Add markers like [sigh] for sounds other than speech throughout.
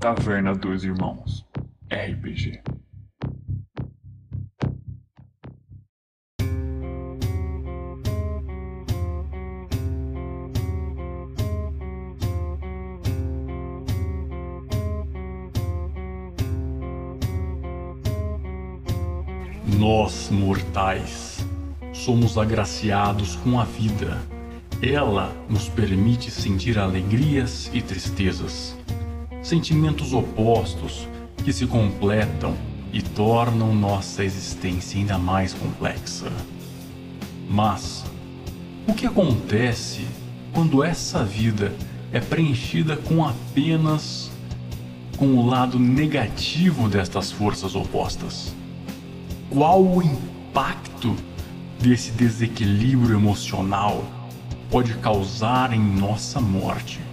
Taverna dos Irmãos RPG. Nós, mortais, somos agraciados com a vida. Ela nos permite sentir alegrias e tristezas, sentimentos opostos que se completam e tornam nossa existência ainda mais complexa. Mas o que acontece quando essa vida é preenchida com apenas com o lado negativo destas forças opostas? Qual o impacto desse desequilíbrio emocional pode causar em nossa morte?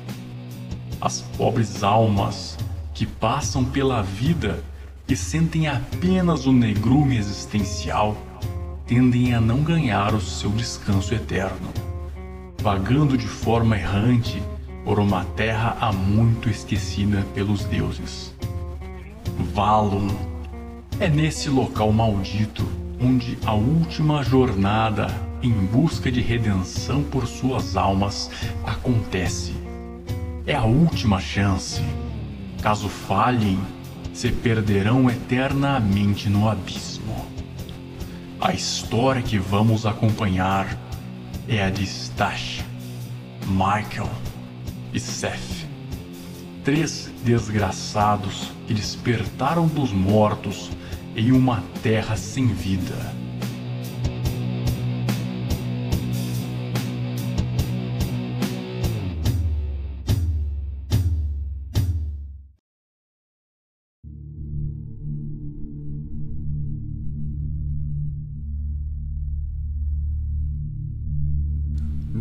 As pobres almas que passam pela vida e sentem apenas o negrume existencial tendem a não ganhar o seu descanso eterno, vagando de forma errante por uma terra há muito esquecida pelos deuses. Valum é nesse local maldito onde a última jornada em busca de redenção por suas almas acontece. É a última chance. Caso falhem, se perderão eternamente no abismo. A história que vamos acompanhar é a de Stash, Michael e Seth. Três desgraçados que despertaram dos mortos em uma terra sem vida.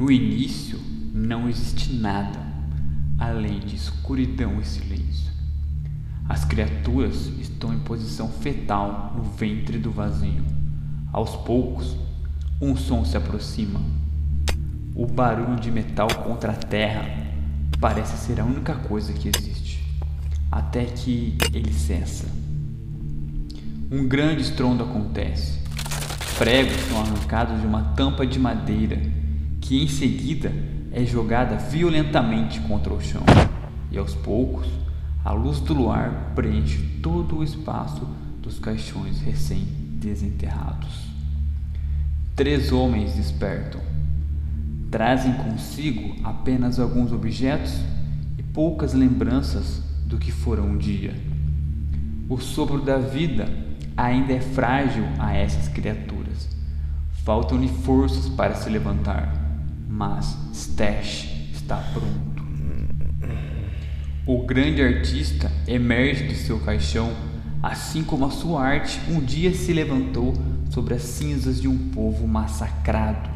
No início não existe nada além de escuridão e silêncio. As criaturas estão em posição fetal no ventre do vazio. Aos poucos, um som se aproxima. O barulho de metal contra a terra parece ser a única coisa que existe, até que ele cessa. Um grande estrondo acontece. Pregos são arrancados de uma tampa de madeira, que em seguida é jogada violentamente contra o chão, e aos poucos a luz do luar preenche todo o espaço dos caixões recém-desenterrados. Três homens despertam. Trazem consigo apenas alguns objetos e poucas lembranças do que foram um dia. O sopro da vida ainda é frágil a essas criaturas. Faltam-lhe forças para se levantar, mas Stash está pronto. O grande artista emerge de seu caixão, assim como a sua arte um dia se levantou sobre as cinzas de um povo massacrado.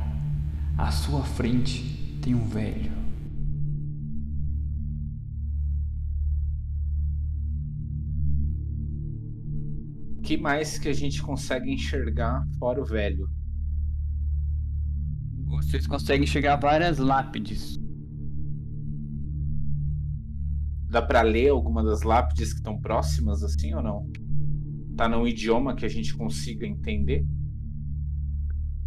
À sua frente tem um velho. O que mais que a gente consegue enxergar fora o velho? Vocês conseguem chegar a várias lápides. Dá pra ler alguma das lápides que estão próximas assim ou não? Tá num idioma que a gente consiga entender?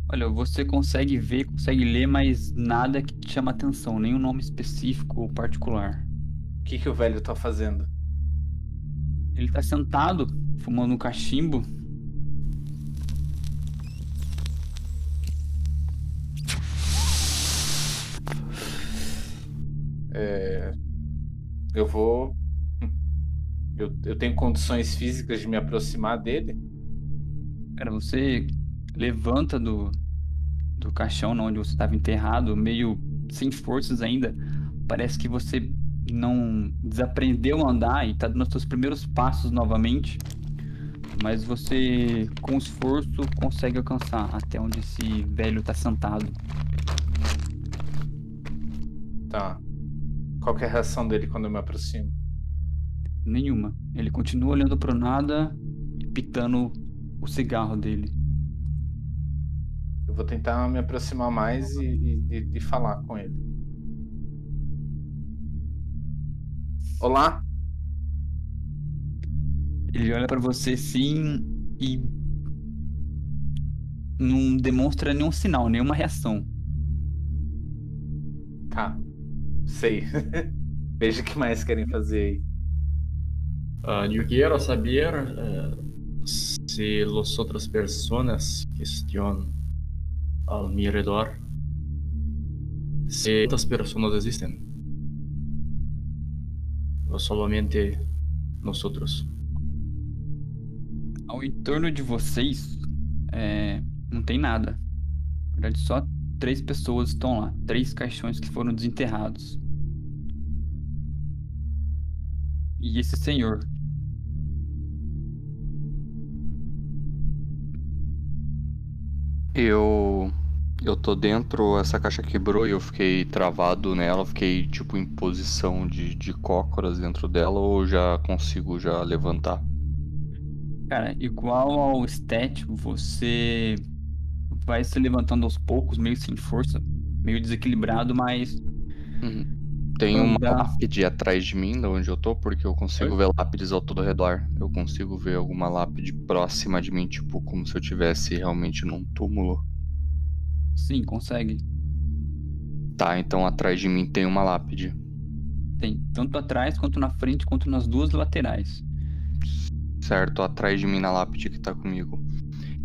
Olha, você consegue ver, consegue ler, mas nada que te chama atenção, nenhum nome específico ou particular. O que, que o velho tá fazendo? Ele tá sentado, fumando um cachimbo. É, eu vou. Eu, eu tenho condições físicas de me aproximar dele? Cara, você levanta do, do caixão onde você estava enterrado, meio sem forças ainda. Parece que você não desaprendeu a andar e está dando os seus primeiros passos novamente. Mas você, com esforço, consegue alcançar até onde esse velho está sentado. Tá. Qual que é a reação dele quando eu me aproximo? Nenhuma. Ele continua olhando pro nada e pitando o cigarro dele. Eu vou tentar me aproximar mais e, e, e falar com ele. Olá? Ele olha para você sim e não demonstra nenhum sinal, nenhuma reação. Tá. Sei. [laughs] Veja o que mais querem fazer aí. Uh, eu quero saber uh, se as outras pessoas que estão ao meu redor, se outras pessoas existem. Ou somente nós outros. Ao entorno de vocês, é, não tem nada. Na verdade, só três pessoas estão lá. Três caixões que foram desenterrados. E esse senhor. Eu. Eu tô dentro, essa caixa quebrou e eu fiquei travado nela, fiquei tipo em posição de, de cócoras dentro dela ou já consigo já levantar? Cara, igual ao estético, você vai se levantando aos poucos, meio sem força, meio desequilibrado, mas. Uhum. Tem uma lápide atrás de mim, de onde eu tô, porque eu consigo ver lápides ao todo redor. Eu consigo ver alguma lápide próxima de mim, tipo, como se eu tivesse realmente num túmulo. Sim, consegue. Tá, então atrás de mim tem uma lápide. Tem, tanto atrás quanto na frente, quanto nas duas laterais. Certo, atrás de mim na lápide que tá comigo.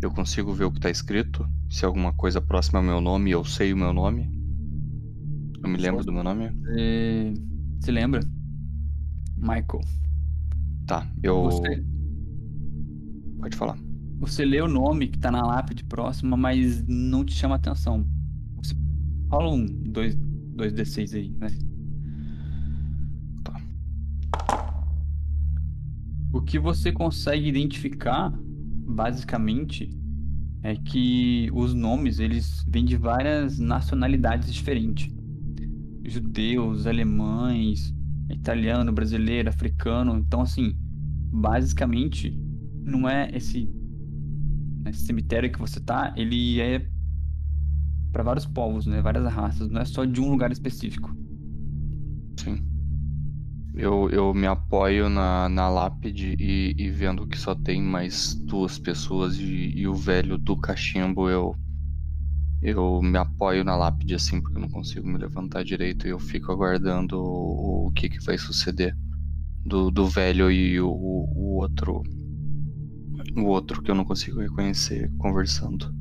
Eu consigo ver o que tá escrito? Se alguma coisa próxima ao meu nome, eu sei o meu nome? Eu me lembro do meu nome? Você se lembra? Michael. Tá, eu. Você... Pode falar. Você lê o nome que tá na lápide próxima, mas não te chama atenção. Você fala um 2 D6 aí, né? Tá. O que você consegue identificar, basicamente, é que os nomes eles vêm de várias nacionalidades diferentes judeus, alemães, italiano, brasileiro, africano. Então, assim, basicamente, não é esse, esse cemitério que você tá, ele é para vários povos, né? Várias raças, não é só de um lugar específico. Sim. Eu, eu me apoio na, na lápide e, e vendo que só tem mais duas pessoas e, e o velho do cachimbo, eu eu me apoio na lápide assim, porque eu não consigo me levantar direito e eu fico aguardando o, o que, que vai suceder do, do velho e o, o outro. O outro que eu não consigo reconhecer conversando.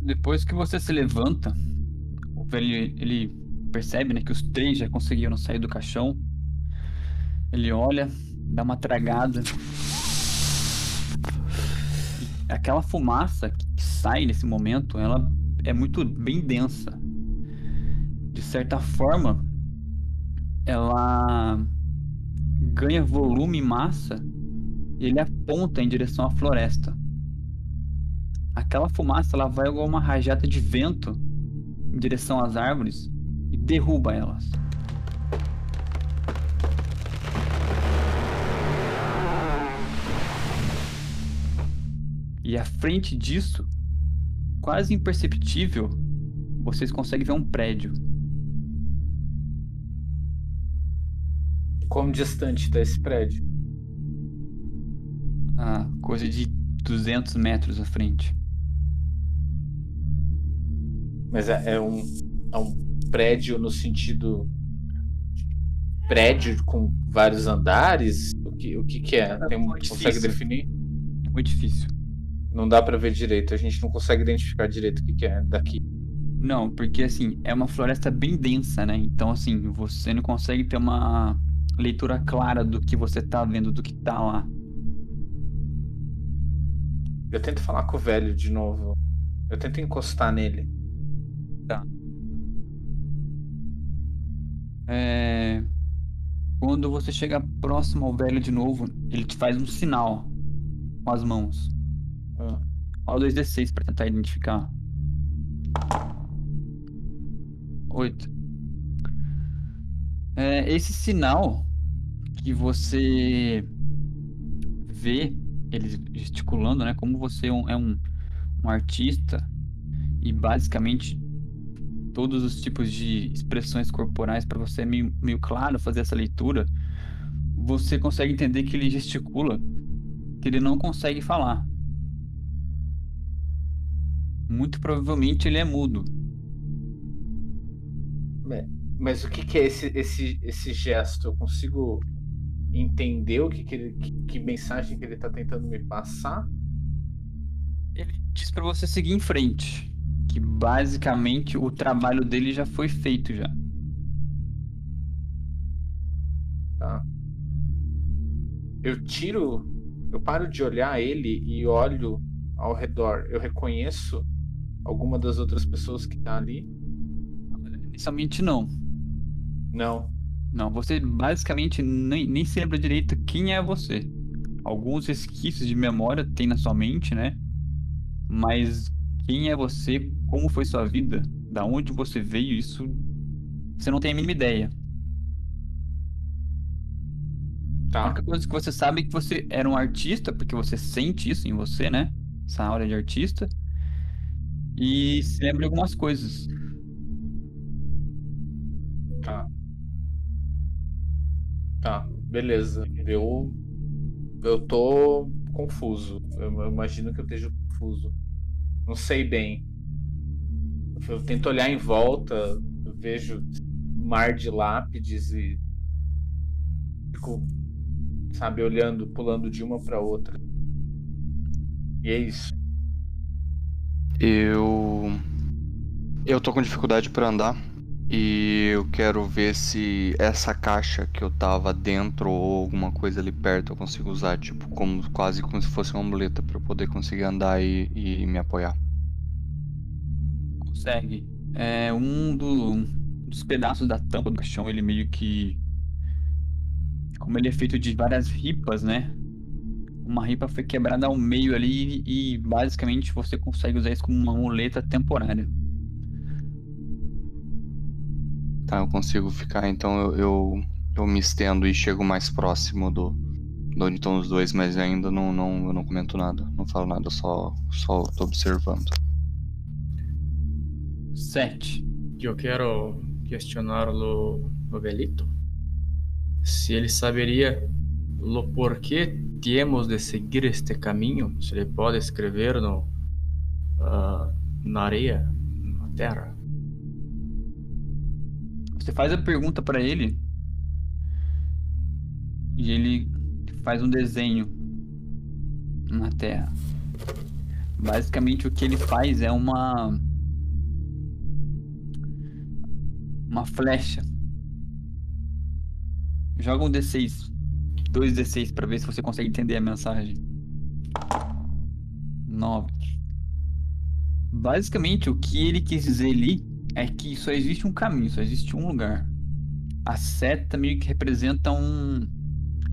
Depois que você se levanta, o velho ele percebe né, que os três já conseguiram sair do caixão. Ele olha, dá uma tragada. Aquela fumaça sai nesse momento, ela é muito bem densa. De certa forma, ela ganha volume e massa e ele aponta em direção à floresta. Aquela fumaça ela vai igual uma rajada de vento em direção às árvores e derruba elas. E à frente disso quase imperceptível, vocês conseguem ver um prédio. Como distante está esse prédio? Ah, coisa de 200 metros à frente. Mas é, é, um, é um prédio no sentido. Prédio com vários andares? O que, o que, que é? é Tem, consegue definir? Muito difícil. Não dá para ver direito, a gente não consegue identificar direito o que, que é daqui. Não, porque assim, é uma floresta bem densa, né? Então, assim, você não consegue ter uma leitura clara do que você tá vendo, do que tá lá. Eu tento falar com o velho de novo. Eu tento encostar nele. Tá. É... Quando você chega próximo ao velho de novo, ele te faz um sinal com as mãos. Ah. Rola 2d6 pra tentar identificar. 8. É, esse sinal que você vê eles gesticulando, né? Como você é um, é um, um artista e basicamente todos os tipos de expressões corporais para você é meio, meio claro fazer essa leitura. você consegue entender que ele gesticula, que ele não consegue falar. Muito provavelmente ele é mudo. Mas o que, que é esse, esse, esse gesto? Eu consigo entender o que, que, ele, que, que mensagem que ele tá tentando me passar? Ele diz para você seguir em frente, que basicamente o trabalho dele já foi feito já. Tá. Eu tiro, eu paro de olhar ele e olho ao redor. Eu reconheço alguma das outras pessoas que tá ali? Inicialmente não. Não. Não, você basicamente nem, nem se lembra direito quem é você. Alguns resquícios de memória tem na sua mente, né? Mas quem é você, como foi sua vida, da onde você veio, isso você não tem a mínima ideia. Tá. A única coisa que você sabe é que você era um artista, porque você sente isso em você, né? Essa aura de artista. E se lembra de algumas coisas. Tá. Tá, beleza. Eu. Eu tô confuso. Eu, eu imagino que eu esteja confuso. Não sei bem. Eu tento olhar em volta, eu vejo mar de lápides e fico, sabe, olhando, pulando de uma para outra. E é isso. Eu. Eu tô com dificuldade para andar. E eu quero ver se essa caixa que eu tava dentro ou alguma coisa ali perto eu consigo usar, tipo, como quase como se fosse uma muleta para eu poder conseguir andar e, e me apoiar. Consegue. É um do- dos pedaços da tampa do caixão, ele meio que. Como ele é feito de várias ripas, né? Uma ripa foi quebrada ao meio ali e basicamente você consegue usar isso como uma muleta temporária. Tá, eu consigo ficar, então eu, eu, eu me estendo e chego mais próximo do, de onde estão os dois, mas ainda não, não, eu não comento nada, não falo nada, só, só tô observando. Sete. Eu quero questionar o Novelito se ele saberia o porquê temos de seguir este caminho, se ele pode escrever no, ah, na areia, na terra. Você faz a pergunta pra ele e ele faz um desenho na Terra. Basicamente o que ele faz é uma uma flecha. Joga um D6, dois D6 pra ver se você consegue entender a mensagem. Nove. Basicamente o que ele quis dizer ali é que só existe um caminho, só existe um lugar. A seta meio que representa um,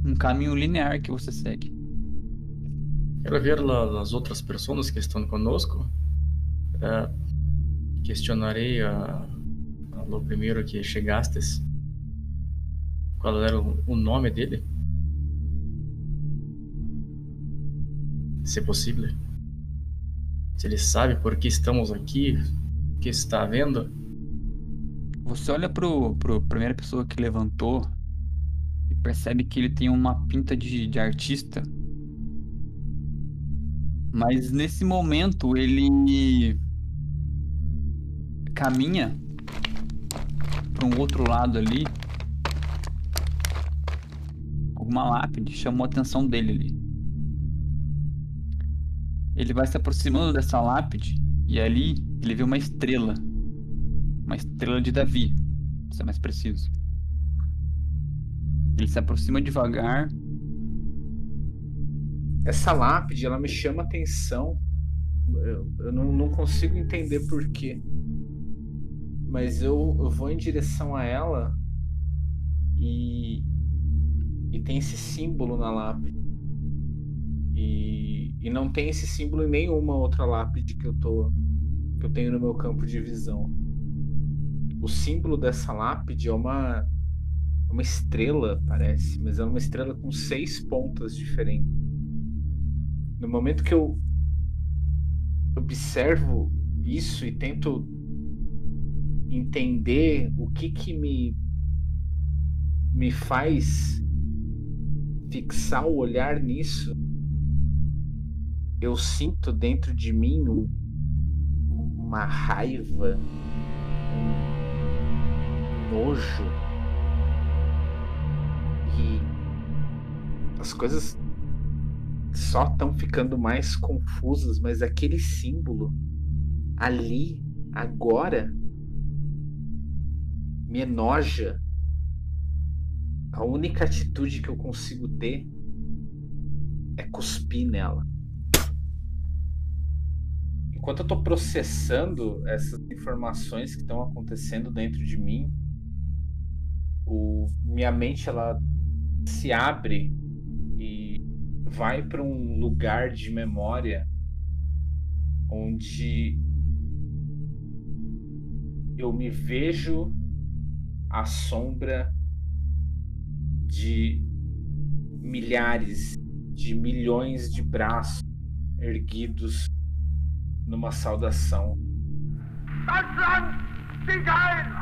um caminho linear que você segue. Quero ver as outras pessoas que estão conosco. Eh, questionarei a, a primeiro que chegastes. Qual era o, o nome dele? Se possível. Se ele sabe por que estamos aqui, o que está vendo. Você olha pro, pro primeira pessoa que levantou e percebe que ele tem uma pinta de, de artista. Mas nesse momento ele caminha para um outro lado ali. Alguma lápide chamou a atenção dele ali. Ele vai se aproximando dessa lápide e ali ele vê uma estrela. Uma estrela de Davi, pra ser mais preciso. Ele se aproxima devagar. Essa lápide, ela me chama atenção. Eu, eu não, não consigo entender por quê. Mas eu, eu vou em direção a ela e, e tem esse símbolo na lápide. E, não tem esse símbolo em nenhuma outra lápide que eu tô que eu tenho no meu campo de visão. O símbolo dessa lápide é uma uma estrela, parece, mas é uma estrela com seis pontas diferentes. No momento que eu observo isso e tento entender o que que me me faz fixar o olhar nisso, eu sinto dentro de mim um, uma raiva, um nojo. E as coisas só estão ficando mais confusas, mas aquele símbolo ali, agora, me enoja. A única atitude que eu consigo ter é cuspir nela. Enquanto eu estou processando essas informações que estão acontecendo dentro de mim, o, minha mente ela se abre e vai para um lugar de memória onde eu me vejo à sombra de milhares, de milhões de braços erguidos numa saudação. Stieg ein!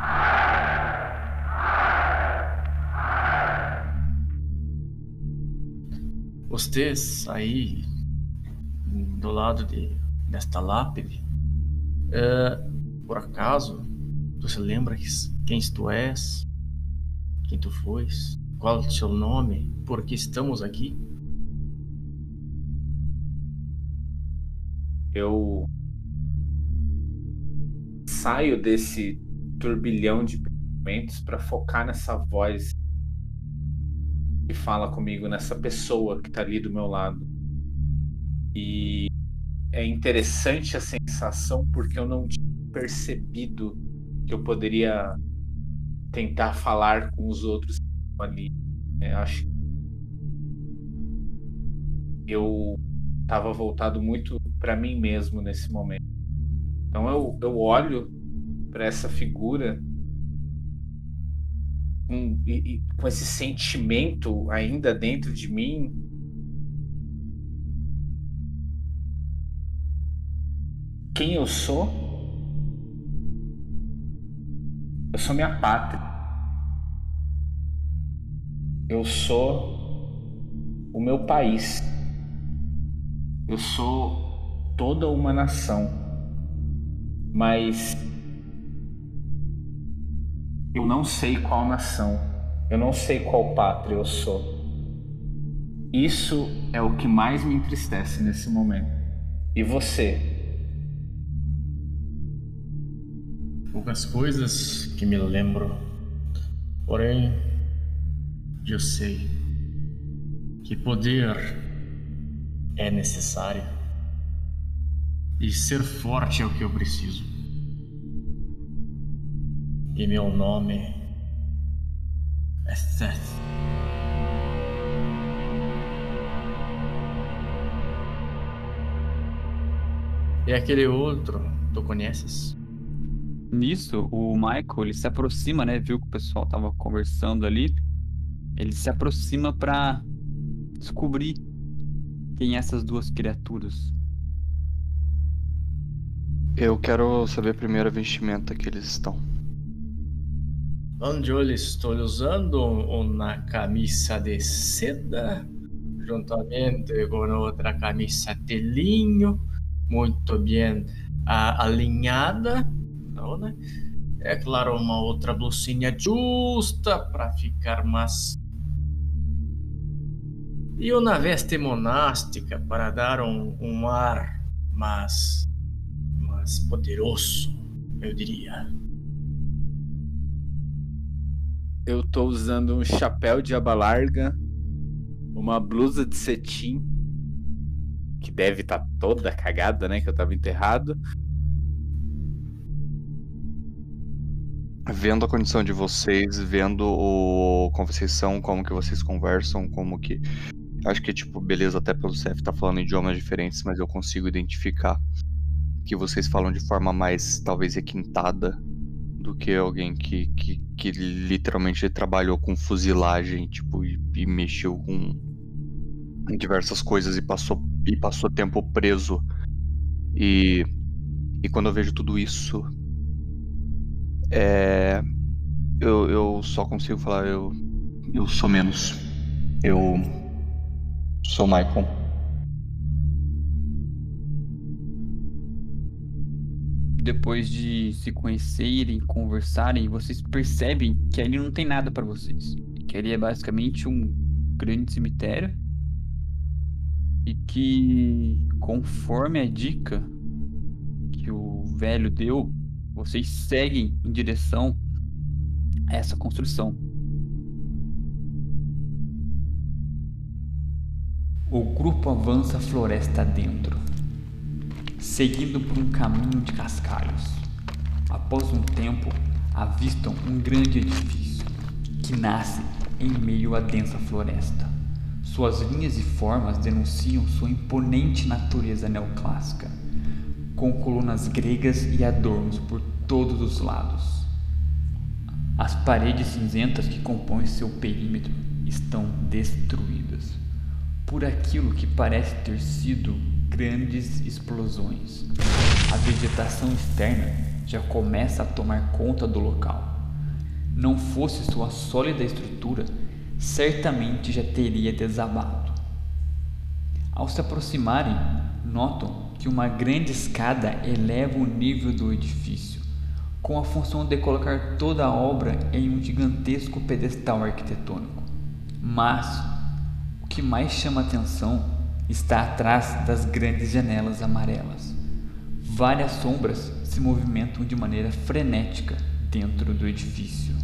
Vocês aí do lado de, desta lápide, é, por acaso, você lembra quem tu és? Quem tu fois? Qual o seu nome? Por que estamos aqui? Eu saio desse turbilhão de pensamentos para focar nessa voz que fala comigo, nessa pessoa que está ali do meu lado. E é interessante a sensação porque eu não tinha percebido que eu poderia tentar falar com os outros ali. É, acho eu estava voltado muito para mim mesmo nesse momento. Então eu, eu olho para essa figura com, e, e, com esse sentimento ainda dentro de mim. Quem eu sou? Eu sou minha pátria. Eu sou o meu país. Eu sou toda uma nação. Mas eu não sei qual nação. Eu não sei qual pátria eu sou. Isso é o que mais me entristece nesse momento. E você? Poucas coisas que me lembro. Porém, eu sei que poder é necessário. E ser forte é o que eu preciso. E meu nome é Seth. E aquele outro, tu conheces? Nisso, o Michael, ele se aproxima, né? Viu que o pessoal tava conversando ali. Ele se aproxima para descobrir quem é essas duas criaturas. Eu quero saber primeiro a vestimenta que eles estão. Onde eu estou usando uma camisa de seda, juntamente com outra camisa de linho, muito bem alinhada, não, né? É claro, uma outra blusinha justa para ficar mais e uma veste monástica para dar um, um ar mais, mais poderoso, eu diria. Eu tô usando um chapéu de aba larga, uma blusa de cetim, que deve estar tá toda cagada, né? Que eu tava enterrado. Vendo a condição de vocês, vendo o como vocês são, como que vocês conversam, como que Acho que, tipo, beleza, até pelo CF tá falando idiomas diferentes, mas eu consigo identificar que vocês falam de forma mais, talvez, requintada do que alguém que, que, que literalmente trabalhou com fuzilagem, tipo, e, e mexeu com diversas coisas e passou, e passou tempo preso. E, e quando eu vejo tudo isso, é, eu, eu só consigo falar, eu, eu sou menos. Eu Sou Michael. Depois de se conhecerem, conversarem, vocês percebem que ali não tem nada para vocês. Que ali é basicamente um grande cemitério e que conforme a dica que o velho deu, vocês seguem em direção a essa construção. O grupo avança a floresta dentro, seguindo por um caminho de cascalhos. Após um tempo, avistam um grande edifício que nasce em meio à densa floresta. Suas linhas e formas denunciam sua imponente natureza neoclássica, com colunas gregas e adornos por todos os lados. As paredes cinzentas que compõem seu perímetro estão destruídas por aquilo que parece ter sido grandes explosões. A vegetação externa já começa a tomar conta do local. Não fosse sua sólida estrutura, certamente já teria desabado. Ao se aproximarem, notam que uma grande escada eleva o nível do edifício, com a função de colocar toda a obra em um gigantesco pedestal arquitetônico. Mas o que mais chama atenção está atrás das grandes janelas amarelas. Várias sombras se movimentam de maneira frenética dentro do edifício.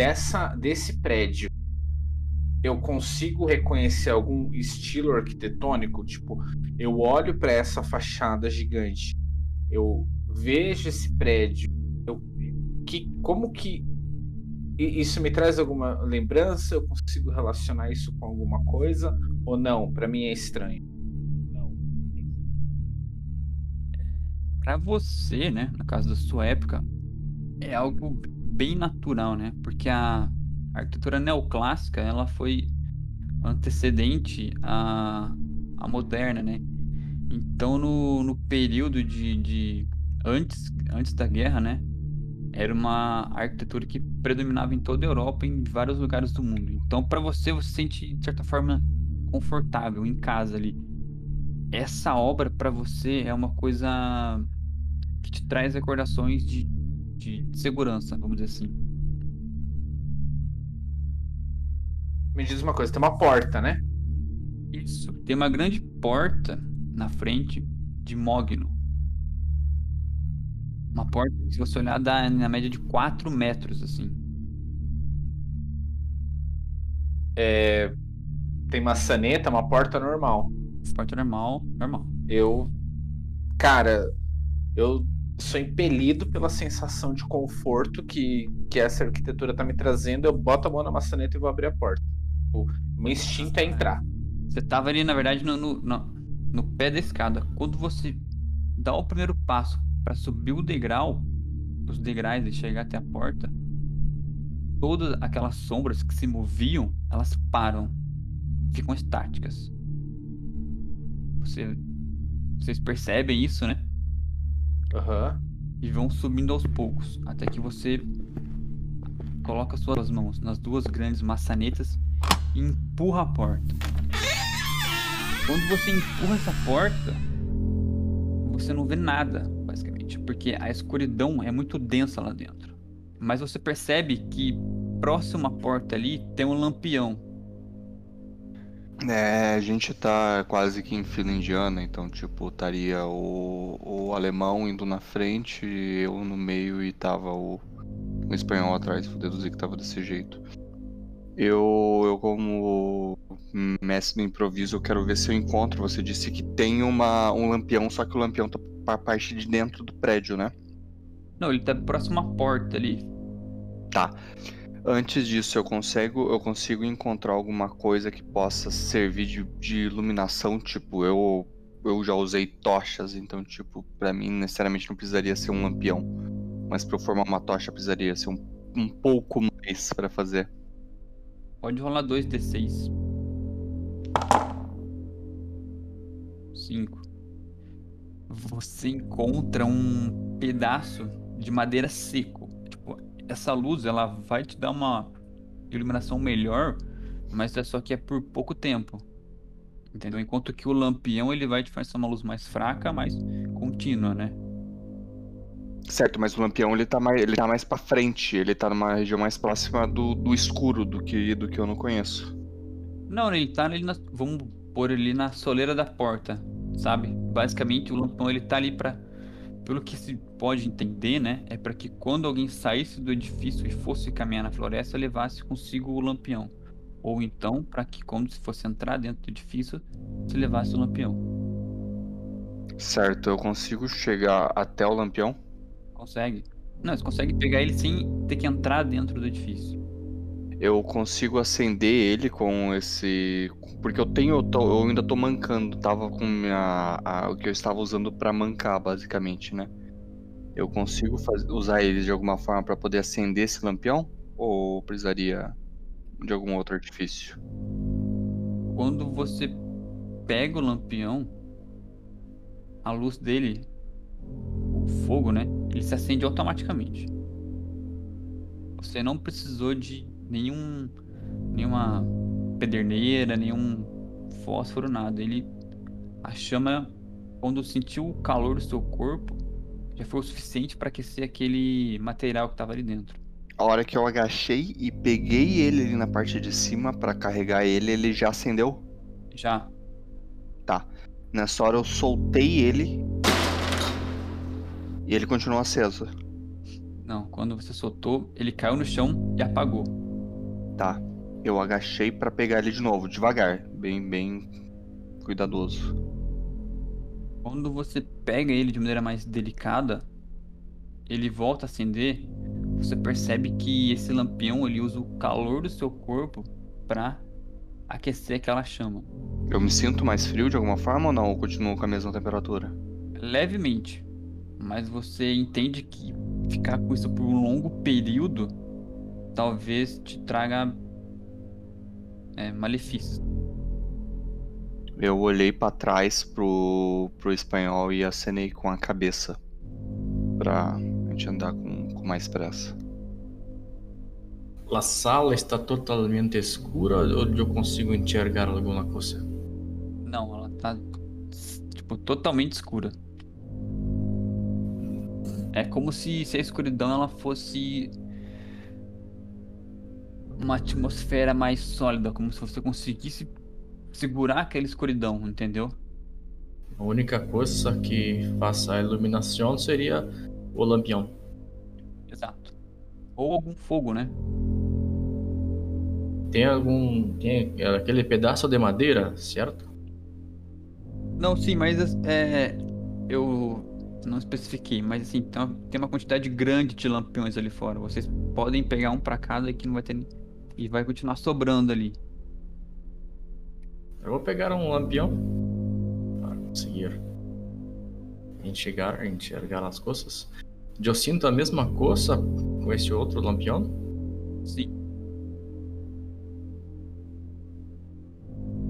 dessa desse prédio eu consigo reconhecer algum estilo arquitetônico? Tipo, eu olho para essa fachada gigante, eu vejo esse prédio, eu, que, como que isso me traz alguma lembrança? Eu consigo relacionar isso com alguma coisa? Ou não? Para mim é estranho. Para você, né, no caso da sua época, é algo bem natural, né? Porque a arquitetura neoclássica, ela foi antecedente à, à moderna, né? Então, no, no período de, de antes, antes da guerra, né? Era uma arquitetura que predominava em toda a Europa e em vários lugares do mundo. Então, para você, você se sente, de certa forma, confortável em casa ali. Essa obra, para você, é uma coisa que te traz recordações de de segurança, vamos dizer assim. Me diz uma coisa, tem uma porta, né? Isso. Tem uma grande porta na frente de mogno. Uma porta, se você olhar, dá na média de 4 metros, assim. É... Tem maçaneta, uma porta normal. Porta normal, normal. Eu. Cara, eu sou impelido pela sensação de conforto que, que essa arquitetura tá me trazendo, eu boto a mão na maçaneta e vou abrir a porta. O meu instinto é entrar. Você tava ali, na verdade, no, no, no, no pé da escada. Quando você dá o primeiro passo para subir o degrau, os degraus e chegar até a porta, todas aquelas sombras que se moviam, elas param, ficam estáticas. Você, vocês percebem isso, né? Uhum. E vão subindo aos poucos, até que você coloca suas mãos nas duas grandes maçanetas e empurra a porta. Quando você empurra essa porta, você não vê nada, basicamente, porque a escuridão é muito densa lá dentro. Mas você percebe que próximo à porta ali tem um lampião é, a gente tá quase que em fila indiana, então, tipo, estaria o, o alemão indo na frente, eu no meio e tava o, o espanhol atrás, vou deduzir que tava desse jeito. Eu, eu como mestre do improviso, eu quero ver se eu encontro. Você disse que tem uma, um lampião, só que o lampião tá pra parte de dentro do prédio, né? Não, ele tá próximo à porta ali. Tá. Antes disso, eu consigo, eu consigo encontrar alguma coisa que possa servir de, de iluminação, tipo, eu eu já usei tochas, então, tipo, para mim necessariamente não precisaria ser um lampião. Mas para eu formar uma tocha precisaria ser um, um pouco mais para fazer. Pode rolar 2d6. 5. você encontra um pedaço de madeira seco. Tipo, essa luz ela vai te dar uma iluminação melhor, mas é só que é por pouco tempo. Entendeu? Enquanto que o lampião ele vai te fazer uma luz mais fraca, mais contínua, né? Certo, mas o lampião ele tá mais, ele tá mais pra frente, ele tá numa região mais próxima do, do escuro do que, do que eu não conheço. Não, ele tá ali na, vamos pôr ele na soleira da porta, sabe? Basicamente o lampião ele tá ali para pelo que se pode entender, né, é para que quando alguém saísse do edifício e fosse caminhar na floresta, levasse consigo o lampião. Ou então, para que quando se fosse entrar dentro do edifício, se levasse o lampião. Certo, eu consigo chegar até o lampião? Consegue. Não, você consegue pegar ele sem ter que entrar dentro do edifício. Eu consigo acender ele com esse. Porque eu tenho. Eu, tô, eu ainda tô mancando. Tava com minha, a, o que eu estava usando para mancar, basicamente, né? Eu consigo faz, usar ele de alguma forma para poder acender esse lampião? Ou precisaria de algum outro artifício? Quando você pega o lampião, a luz dele, fogo, né? ele se acende automaticamente. Você não precisou de nenhum nenhuma pederneira, nenhum fósforo, nada. Ele a chama quando sentiu o calor do seu corpo já foi o suficiente para aquecer aquele material que estava ali dentro. A hora que eu agachei e peguei ele ali na parte de cima para carregar ele, ele já acendeu? Já. Tá. Nessa hora eu soltei ele e ele continuou aceso. Não, quando você soltou, ele caiu no chão e apagou. Tá. Eu agachei para pegar ele de novo, devagar, bem, bem cuidadoso. Quando você pega ele de maneira mais delicada, ele volta a acender. Você percebe que esse lampião ele usa o calor do seu corpo para aquecer aquela chama. Eu me sinto mais frio de alguma forma ou não? Ou continuo com a mesma temperatura? Levemente mas você entende que ficar com isso por um longo período talvez te traga é, malefícios. Eu olhei para trás pro, pro espanhol e acenei com a cabeça pra gente andar com, com mais pressa. A sala está totalmente escura ou eu consigo enxergar alguma coisa? Não, ela tá tipo totalmente escura. É como se, se a escuridão ela fosse uma atmosfera mais sólida, como se você conseguisse segurar aquela escuridão, entendeu? A única coisa que faça a iluminação seria o lampião. Exato. Ou algum fogo, né? Tem algum. Tem aquele pedaço de madeira, certo? Não, sim, mas é. Eu não especifiquei, mas assim, tem uma quantidade grande de lampiões ali fora. Vocês podem pegar um para cada e que não vai ter. E vai continuar sobrando ali. Eu vou pegar um lampião para conseguir enxergar, enxergar as coisas. Eu sinto a mesma coisa com esse outro lampião? Sim.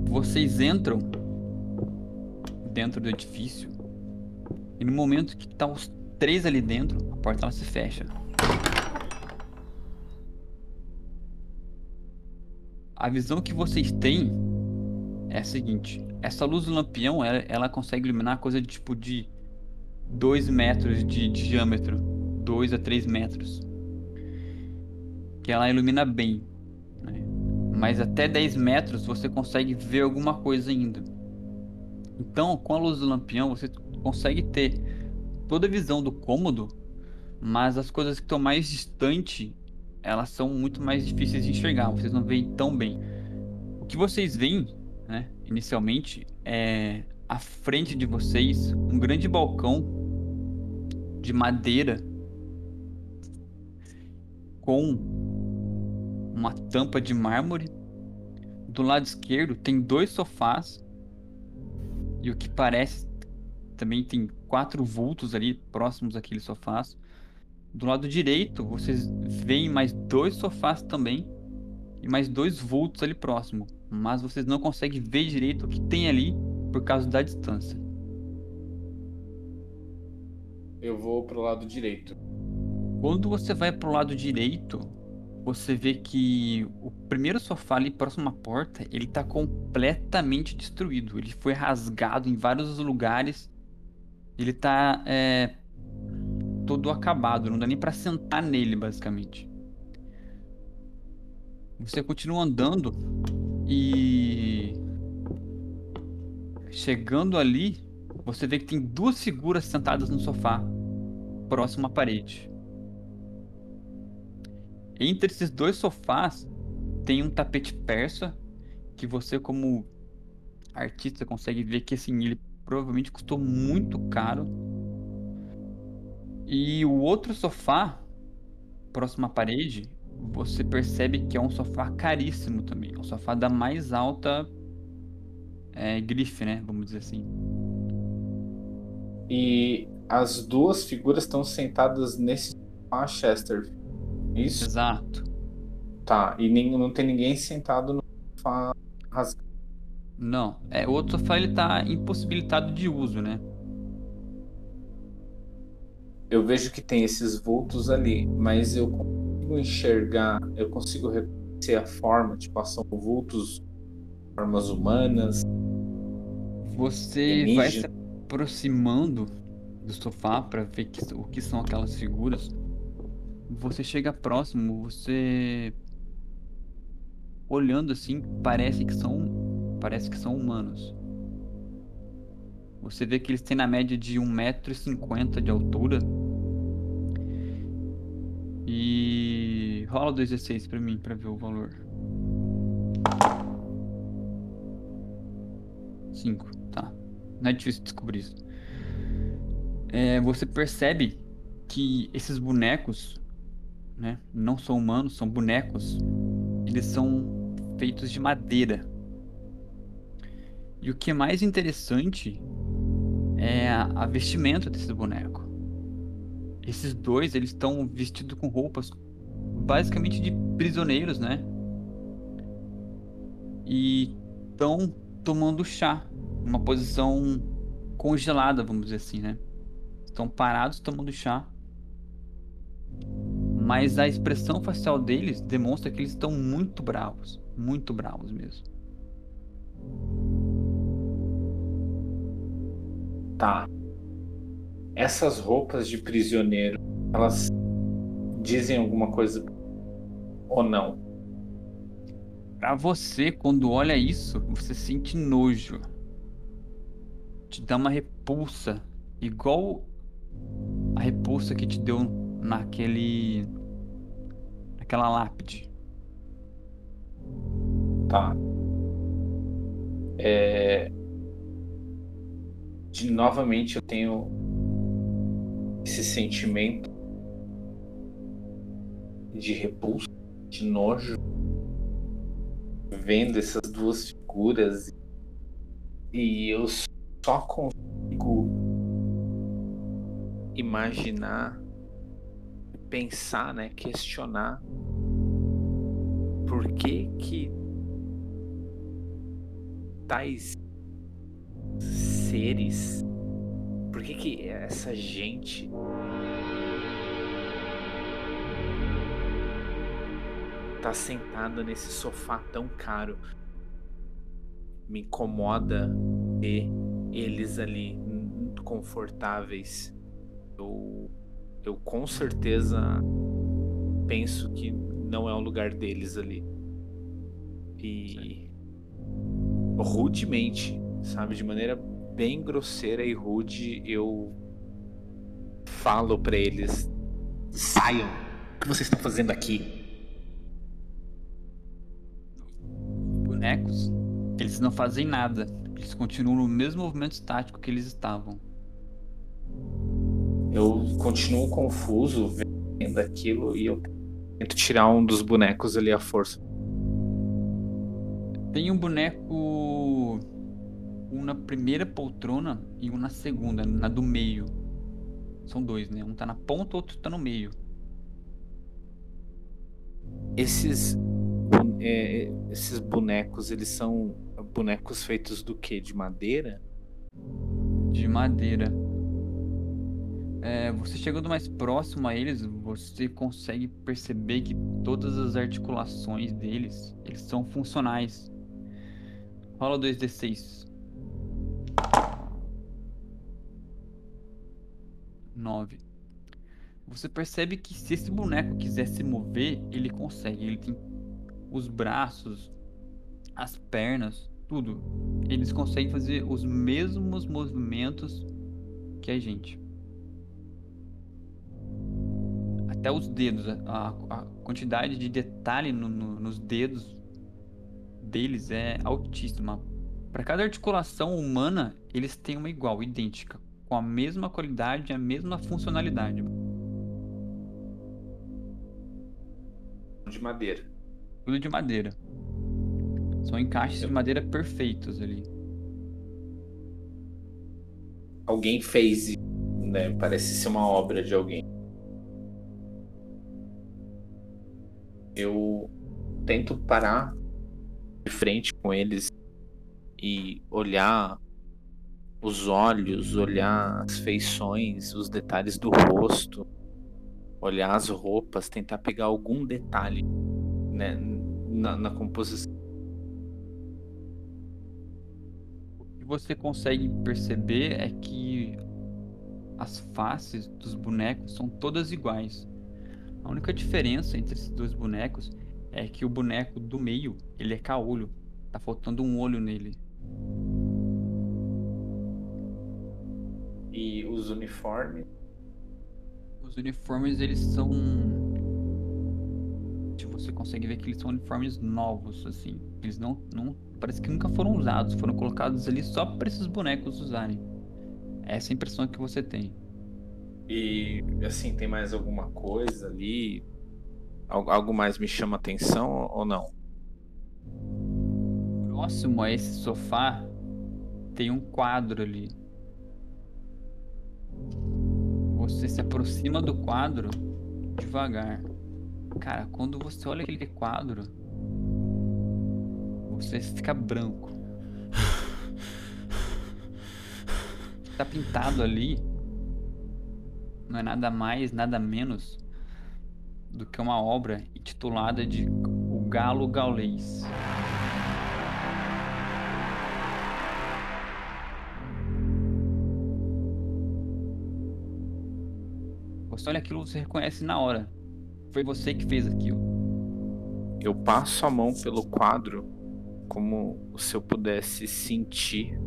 Vocês entram dentro do edifício e no momento que tá os três ali dentro, a porta ela se fecha. A visão que vocês têm é a seguinte: essa luz do lampião ela, ela consegue iluminar coisa de tipo de 2 metros de, de diâmetro 2 a 3 metros. Que ela ilumina bem. Né? Mas até 10 metros você consegue ver alguma coisa ainda. Então, com a luz do lampião, você consegue ter toda a visão do cômodo, mas as coisas que estão mais distantes, elas são muito mais difíceis de enxergar, vocês não veem tão bem. O que vocês veem, né, inicialmente, é à frente de vocês um grande balcão de madeira com uma tampa de mármore. Do lado esquerdo tem dois sofás e o que parece também tem quatro vultos ali próximos àqueles sofás. Do lado direito, vocês veem mais dois sofás também e mais dois vultos ali próximo, mas vocês não conseguem ver direito o que tem ali por causa da distância. eu vou pro lado direito. Quando você vai pro lado direito, você vê que o primeiro sofá ali próximo à porta, ele tá completamente destruído. Ele foi rasgado em vários lugares. Ele tá é, todo acabado, não dá nem pra sentar nele, basicamente. Você continua andando e chegando ali, você vê que tem duas figuras sentadas no sofá, próximo à parede. Entre esses dois sofás tem um tapete persa que você como artista consegue ver que assim ele provavelmente custou muito caro. E o outro sofá próximo à parede, você percebe que é um sofá caríssimo também, é um sofá da mais alta é, grife, né? Vamos dizer assim. E as duas figuras estão sentadas nesse sofá Chester. Isso? Exato. Tá. E nem, não tem ninguém sentado no sofá rasgado. Não, é, o outro sofá ele tá impossibilitado de uso, né? Eu vejo que tem esses vultos ali, mas eu consigo enxergar, eu consigo reconhecer a forma, tipo, são vultos, formas humanas. Você vai se aproximando do sofá para ver que, o que são aquelas figuras. Você chega próximo, você olhando assim, parece que são parece que são humanos. Você vê que eles têm na média de 1,50m de altura. E rola 2d6 pra mim, pra ver o valor. 5, tá. Não é difícil descobrir isso. É, você percebe que esses bonecos, né, não são humanos, são bonecos. Eles são feitos de madeira. E o que é mais interessante é a, vestimenta desses bonecos. Esses dois, eles estão vestidos com roupas basicamente de prisioneiros, né? E estão tomando chá, uma posição congelada, vamos dizer assim, né? Estão parados tomando chá. Mas a expressão facial deles demonstra que eles estão muito bravos, muito bravos mesmo. Tá. Essas roupas de prisioneiro, elas dizem alguma coisa ou não? Pra você, quando olha isso, você sente nojo. Te dá uma repulsa. Igual a repulsa que te deu naquele. naquela lápide. Tá. É de novamente eu tenho esse sentimento de repulso, de nojo, vendo essas duas figuras e eu só consigo imaginar, pensar, né, questionar por que que tais seres? Por que, que essa gente tá sentada nesse sofá tão caro? Me incomoda ver eles ali confortáveis. Eu, eu com certeza penso que não é o lugar deles ali. E rudemente sabe? De maneira bem grosseira e rude, eu falo para eles: saiam! O que vocês estão fazendo aqui? Bonecos, eles não fazem nada. Eles continuam no mesmo movimento estático que eles estavam. Eu continuo confuso vendo aquilo e eu tento tirar um dos bonecos ali à força. Tem um boneco um na primeira poltrona e um na segunda, na do meio. São dois, né? Um tá na ponta, outro tá no meio. Esses é, esses bonecos, eles são bonecos feitos do que? De madeira? De madeira. É, você chegando mais próximo a eles, você consegue perceber que todas as articulações deles, eles são funcionais. Rola 2d6. 9. Você percebe que se esse boneco quiser se mover, ele consegue. Ele tem os braços, as pernas, tudo. Eles conseguem fazer os mesmos movimentos que a gente. Até os dedos, a, a quantidade de detalhe no, no, nos dedos deles é altíssima. Para cada articulação humana, eles têm uma igual, idêntica, com a mesma qualidade e a mesma funcionalidade. De madeira. Tudo de madeira. São encaixes de madeira perfeitos ali. Alguém fez, né? Parece ser uma obra de alguém. Eu tento parar de frente com eles e olhar os olhos, olhar as feições, os detalhes do rosto, olhar as roupas, tentar pegar algum detalhe né, na, na composição. O que você consegue perceber é que as faces dos bonecos são todas iguais. A única diferença entre esses dois bonecos é que o boneco do meio, ele é caolho. Tá faltando um olho nele. E os uniformes? Os uniformes, eles são... Você consegue ver que eles são uniformes novos, assim. Eles não, não... Parece que nunca foram usados. Foram colocados ali só para esses bonecos usarem. Essa é a impressão que você tem. E, assim, tem mais alguma coisa ali? Algo mais me chama atenção ou não? Próximo a esse sofá tem um quadro ali. Você se aproxima do quadro devagar. Cara, quando você olha aquele quadro, você fica branco. Tá pintado ali. Não é nada mais, nada menos do que uma obra intitulada de O Galo Gaulês. Você olha aquilo, você reconhece na hora. Foi você que fez aquilo. Eu passo a mão pelo quadro como se eu pudesse sentir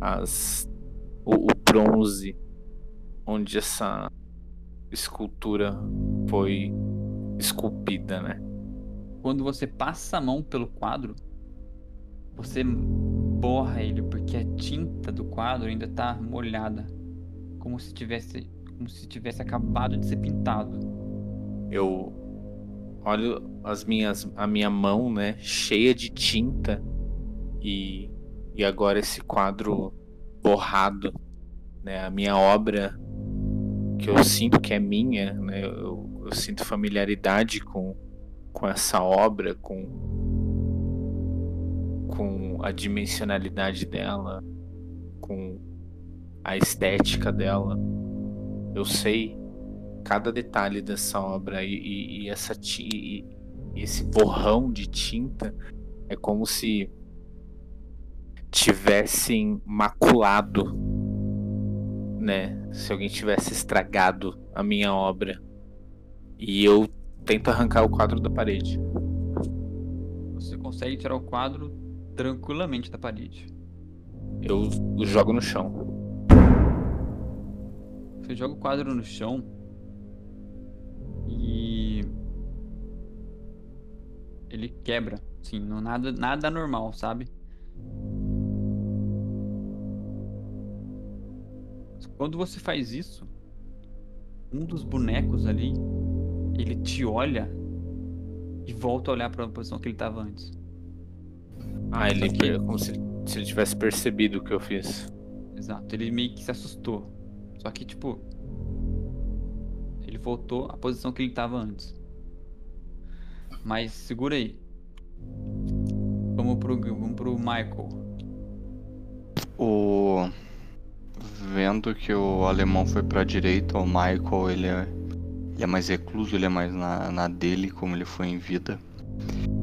as o, o bronze onde essa escultura foi esculpida, né? Quando você passa a mão pelo quadro, você borra ele porque a tinta do quadro ainda está molhada, como se tivesse como se tivesse acabado de ser pintado. Eu olho as minhas a minha mão, né, cheia de tinta e e agora esse quadro borrado, né, a minha obra que eu sinto que é minha, né? Eu, eu sinto familiaridade com, com essa obra, com, com a dimensionalidade dela, com a estética dela. Eu sei cada detalhe dessa obra e, e, e essa e, esse borrão de tinta é como se tivessem maculado né? Se alguém tivesse estragado a minha obra. E eu tento arrancar o quadro da parede. Você consegue tirar o quadro tranquilamente da parede. Eu jogo no chão. Você joga o quadro no chão e ele quebra, sim, não nada nada normal, sabe? Quando você faz isso, um dos bonecos ali, ele te olha e volta a olhar para a posição que ele estava antes. Ah, ele que... como se, se ele tivesse percebido o que eu fiz. Exato, ele meio que se assustou. Só que, tipo, ele voltou à posição que ele estava antes. Mas segura aí. Vamos pro, vamos pro Michael. O vendo que o alemão foi pra direita, o Michael ele é, ele é mais recluso, ele é mais na, na dele, como ele foi em vida.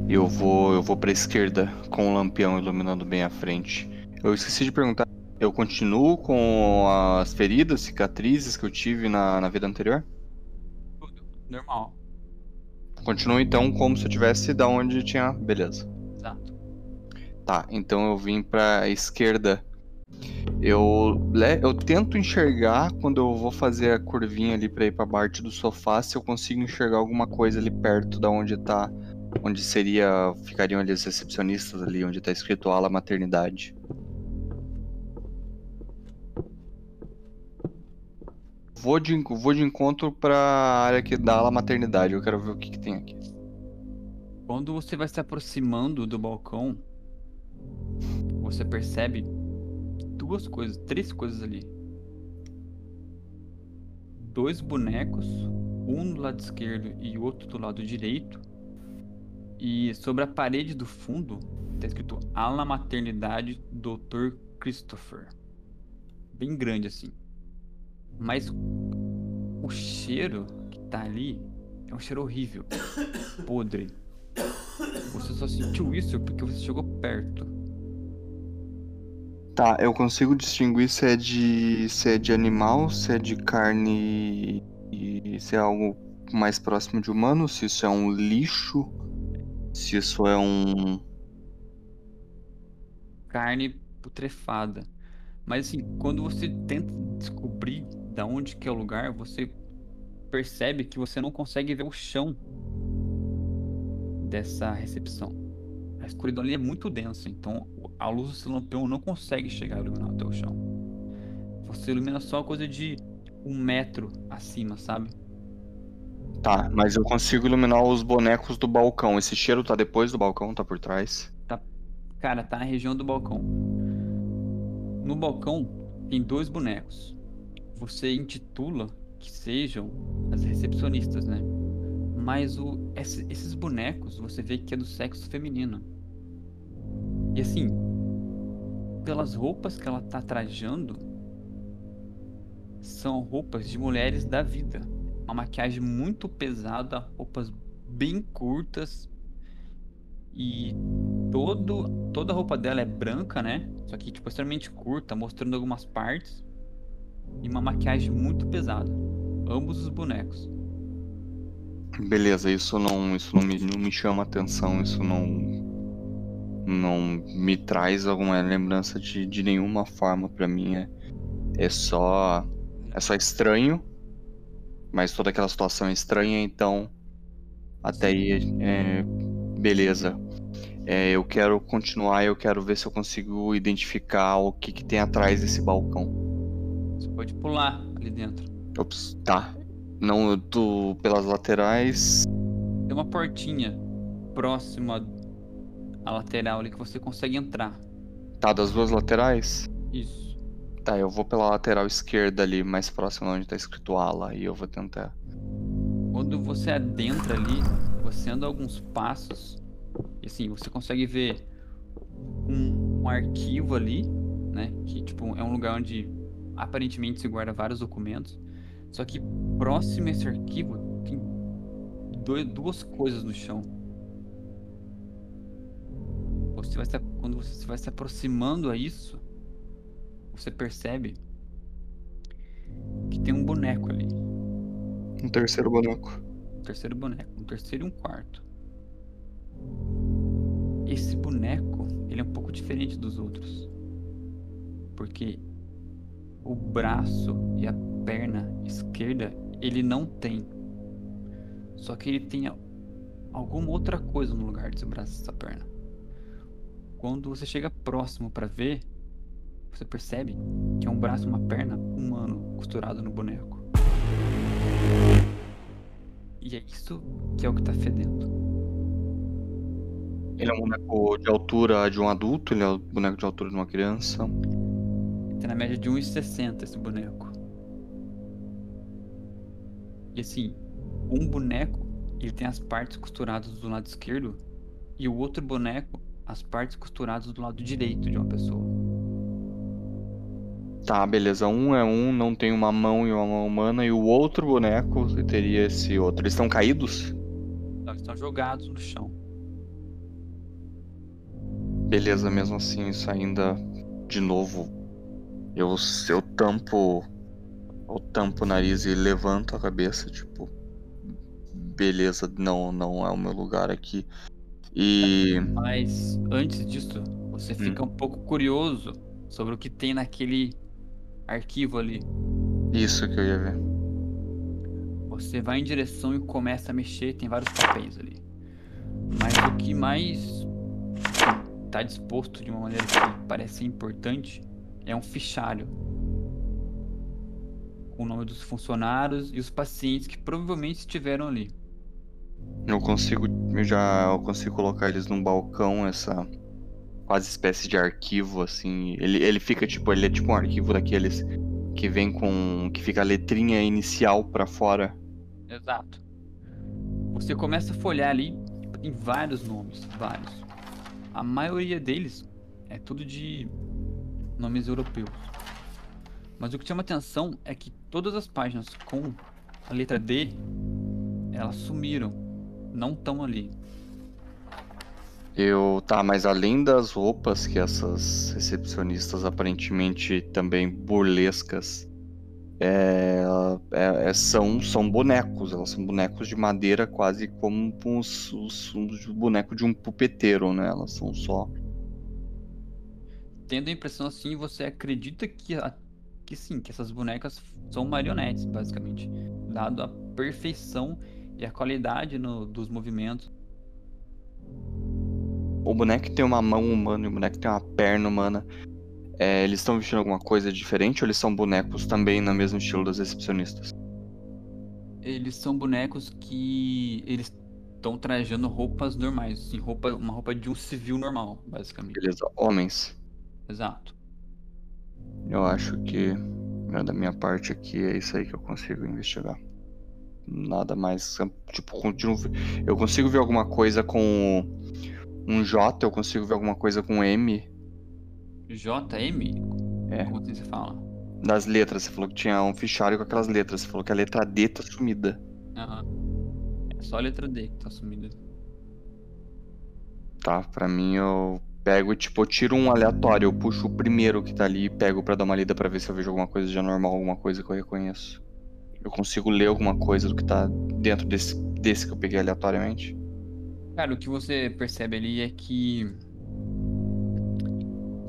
Eu vou, eu vou pra esquerda com o lampião iluminando bem a frente. Eu esqueci de perguntar, eu continuo com as feridas, cicatrizes que eu tive na, na vida anterior? Normal. Continuo então como se eu tivesse da onde tinha. Beleza. Exato. Tá, então eu vim pra esquerda. Eu, eu tento enxergar quando eu vou fazer a curvinha ali pra ir pra parte do sofá se eu consigo enxergar alguma coisa ali perto da onde tá. Onde seria. Ficariam ali os recepcionistas ali, onde tá escrito ala maternidade. Vou de, vou de encontro pra área que dá ala maternidade. Eu quero ver o que, que tem aqui. Quando você vai se aproximando do balcão, você percebe duas coisas, três coisas ali. Dois bonecos, um do lado esquerdo e outro do lado direito. E sobre a parede do fundo está escrito Ala Maternidade Dr. Christopher. Bem grande assim. Mas o cheiro que tá ali é um cheiro horrível, [coughs] podre. Você só sentiu isso porque você chegou perto. Tá, eu consigo distinguir se é de se é de animal, se é de carne e se é algo mais próximo de humano, se isso é um lixo, se isso é um carne putrefada. Mas assim, quando você tenta descobrir da onde que é o lugar, você percebe que você não consegue ver o chão dessa recepção. A escuridão ali é muito densa, então a luz do seu lampião não consegue chegar a iluminar até o chão. Você ilumina só coisa de um metro acima, sabe? Tá, mas eu consigo iluminar os bonecos do balcão. Esse cheiro tá depois do balcão, tá por trás? Tá. Cara, tá na região do balcão. No balcão tem dois bonecos. Você intitula que sejam as recepcionistas, né? Mas o, esses bonecos você vê que é do sexo feminino. E assim, pelas roupas que ela tá trajando, são roupas de mulheres da vida. Uma maquiagem muito pesada, roupas bem curtas. E todo, toda a roupa dela é branca, né? Só que tipo, extremamente curta, mostrando algumas partes. E uma maquiagem muito pesada. Ambos os bonecos. Beleza, isso não, isso não me, não me chama atenção, isso não, não me traz alguma lembrança de, de nenhuma forma para mim. É, é só é só estranho, mas toda aquela situação é estranha, então até aí é, beleza. É, eu quero continuar, eu quero ver se eu consigo identificar o que, que tem atrás desse balcão. Você pode pular ali dentro. Ops, tá. Não, eu tô pelas laterais. Tem uma portinha próxima à lateral ali que você consegue entrar. Tá, das duas laterais? Isso. Tá, eu vou pela lateral esquerda ali, mais próxima onde tá escrito ala, e eu vou tentar. Quando você adentra ali, você anda alguns passos, e assim, você consegue ver um, um arquivo ali, né? Que tipo, é um lugar onde aparentemente se guarda vários documentos. Só que próximo a esse arquivo tem dois, duas coisas no chão. Você vai se, quando você vai se aproximando a isso, você percebe que tem um boneco ali. Um terceiro boneco. Um terceiro boneco, um terceiro e um quarto. Esse boneco, ele é um pouco diferente dos outros. Porque o braço e a perna esquerda ele não tem. Só que ele tem alguma outra coisa no lugar desse braço e dessa perna. Quando você chega próximo para ver, você percebe que é um braço e uma perna humano costurado no boneco. E é isso que é o que tá fedendo. Ele é um boneco de altura de um adulto? Ele é um boneco de altura de uma criança? Tem na média de 1,60 esse boneco. E assim, um boneco, ele tem as partes costuradas do lado esquerdo e o outro boneco, as partes costuradas do lado direito de uma pessoa. Tá, beleza. Um é um, não tem uma mão e uma mão humana, e o outro boneco teria esse outro. Eles estão caídos? Não, eles estão jogados no chão. Beleza, mesmo assim, isso ainda. De novo. Eu, eu tampo. Eu tampo o nariz e levanto a cabeça, tipo. Beleza, não, não é o meu lugar aqui. E. Mas antes disso, você fica um pouco curioso sobre o que tem naquele arquivo ali. Isso que eu ia ver. Você vai em direção e começa a mexer, tem vários papéis ali. Mas o que mais está disposto de uma maneira que parece importante é um fichário com o nome dos funcionários e os pacientes que provavelmente estiveram ali. Eu consigo eu já eu consigo colocar eles num balcão, essa quase espécie de arquivo assim. Ele, ele fica tipo, ele é tipo um arquivo daqueles que vem com que fica a letrinha inicial para fora. Exato. Você começa a folhear ali, tem vários nomes, vários. A maioria deles é tudo de nomes europeus. Mas o que chama atenção é que todas as páginas com a letra D, elas sumiram, não estão ali. Eu tá, mas além das roupas que essas recepcionistas aparentemente também burlescas é, é, é, são, são bonecos, elas são bonecos de madeira quase como os, os, os bonecos de um pupeteiro, né? Elas são só. Tendo a impressão assim, você acredita que, que sim, que essas bonecas são marionetes, basicamente. Dado a perfeição e a qualidade no, dos movimentos. O boneco tem uma mão humana e o boneco tem uma perna humana. É, eles estão vestindo alguma coisa diferente ou eles são bonecos também no mesmo estilo das recepcionistas? Eles são bonecos que eles estão trajando roupas normais, assim, roupa, uma roupa de um civil normal, basicamente. Beleza, homens. Exato. Eu acho que né, da minha parte aqui é isso aí que eu consigo investigar. Nada mais, tipo, continuo, eu consigo ver alguma coisa com um J, eu consigo ver alguma coisa com M, JM? É. Como assim você fala? Das letras, você falou que tinha um fichário com aquelas letras. Você falou que a letra D tá sumida. Aham. É só a letra D que tá sumida. Tá, pra mim eu pego tipo, eu tiro um aleatório, eu puxo o primeiro que tá ali e pego pra dar uma lida pra ver se eu vejo alguma coisa de anormal, alguma coisa que eu reconheço. Eu consigo ler alguma coisa do que tá dentro desse, desse que eu peguei aleatoriamente. Cara, o que você percebe ali é que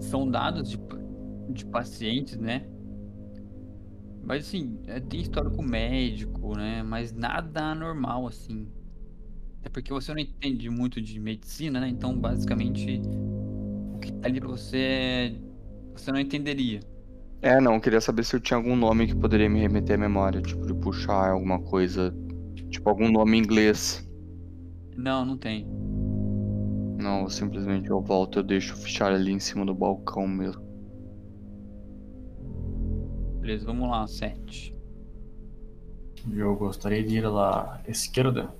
são dados de, de pacientes, né? Mas assim, é, tem histórico médico, né? Mas nada anormal, assim. É porque você não entende muito de medicina, né? Então, basicamente, que tá ali pra você, você não entenderia. É, não, eu queria saber se eu tinha algum nome que poderia me remeter à memória, tipo, de puxar alguma coisa, tipo, algum nome em inglês. Não, não tem. Não, simplesmente eu volto, eu deixo o fichário ali em cima do balcão mesmo. Beleza, vamos lá, 7. Eu gostaria de ir à esquerda.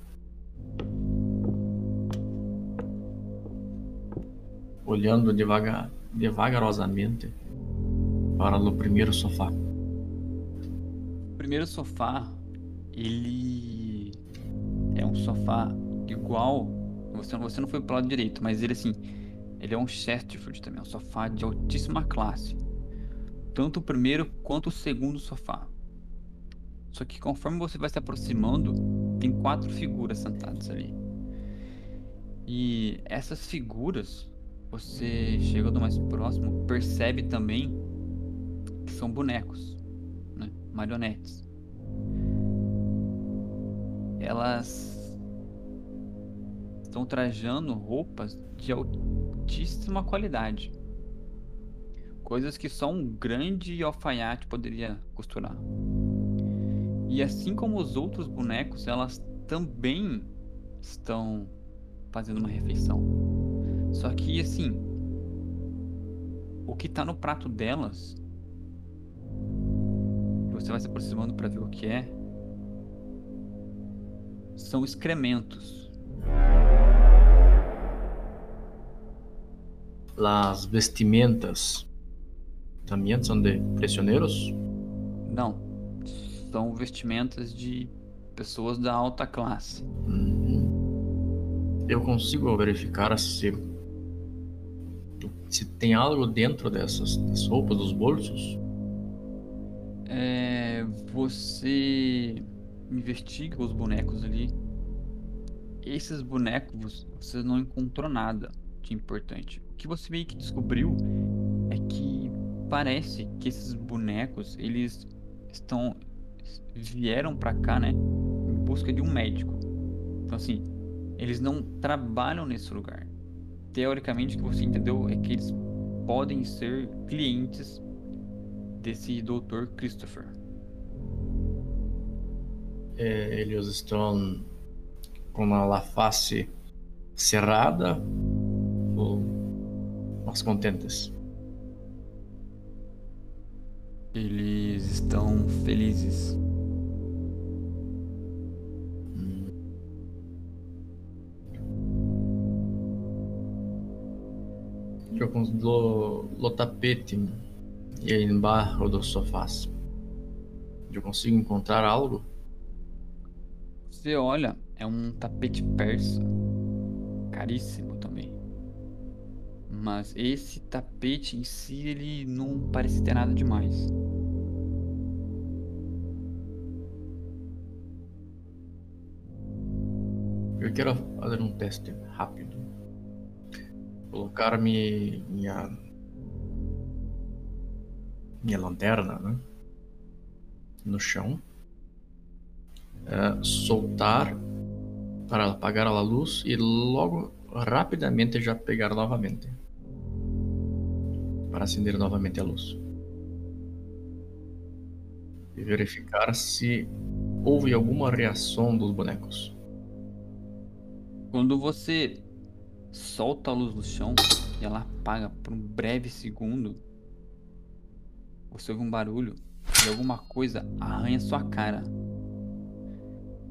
Olhando devagar, devagarosamente para o primeiro sofá. O primeiro sofá, ele é um sofá igual. Você, você não foi pro lado direito, mas ele assim. Ele é um Chesterfield também, um sofá de altíssima classe. Tanto o primeiro quanto o segundo sofá. Só que conforme você vai se aproximando, tem quatro figuras sentadas ali. E essas figuras, você chegando mais próximo, percebe também que são bonecos, né? marionetes. Elas estão trajando roupas de altíssima qualidade. Coisas que só um grande alfaiate poderia costurar. E assim como os outros bonecos, elas também estão fazendo uma refeição. Só que assim, o que tá no prato delas, você vai se aproximando para ver o que é, são excrementos. Las vestimentas também são de prisioneiros? Não. São vestimentas de pessoas da alta classe. Hum. Eu consigo verificar se se tem algo dentro dessas, dessas roupas dos bolsos? É, você investiga os bonecos ali. Esses bonecos você não encontrou nada de importante. O que você meio que descobriu é que parece que esses bonecos eles estão vieram para cá, né, em busca de um médico. Então assim, eles não trabalham nesse lugar. Teoricamente, o que você entendeu é que eles podem ser clientes desse Dr. Christopher. É, eles estão com a face cerrada ou mais contentes? Eles estão felizes. Eu com o tapete e embaixo dos sofás. Eu consigo encontrar algo? Você olha, é um tapete persa. Caríssimo também. Mas esse tapete em si, ele não parece ter nada demais. Eu quero fazer um teste rápido. Colocar minha minha lanterna, né? No chão. É, soltar para apagar a luz e logo rapidamente já pegar novamente para acender novamente a luz e verificar se houve alguma reação dos bonecos. Quando você solta a luz no chão e ela apaga por um breve segundo, você ouve um barulho e alguma coisa arranha sua cara.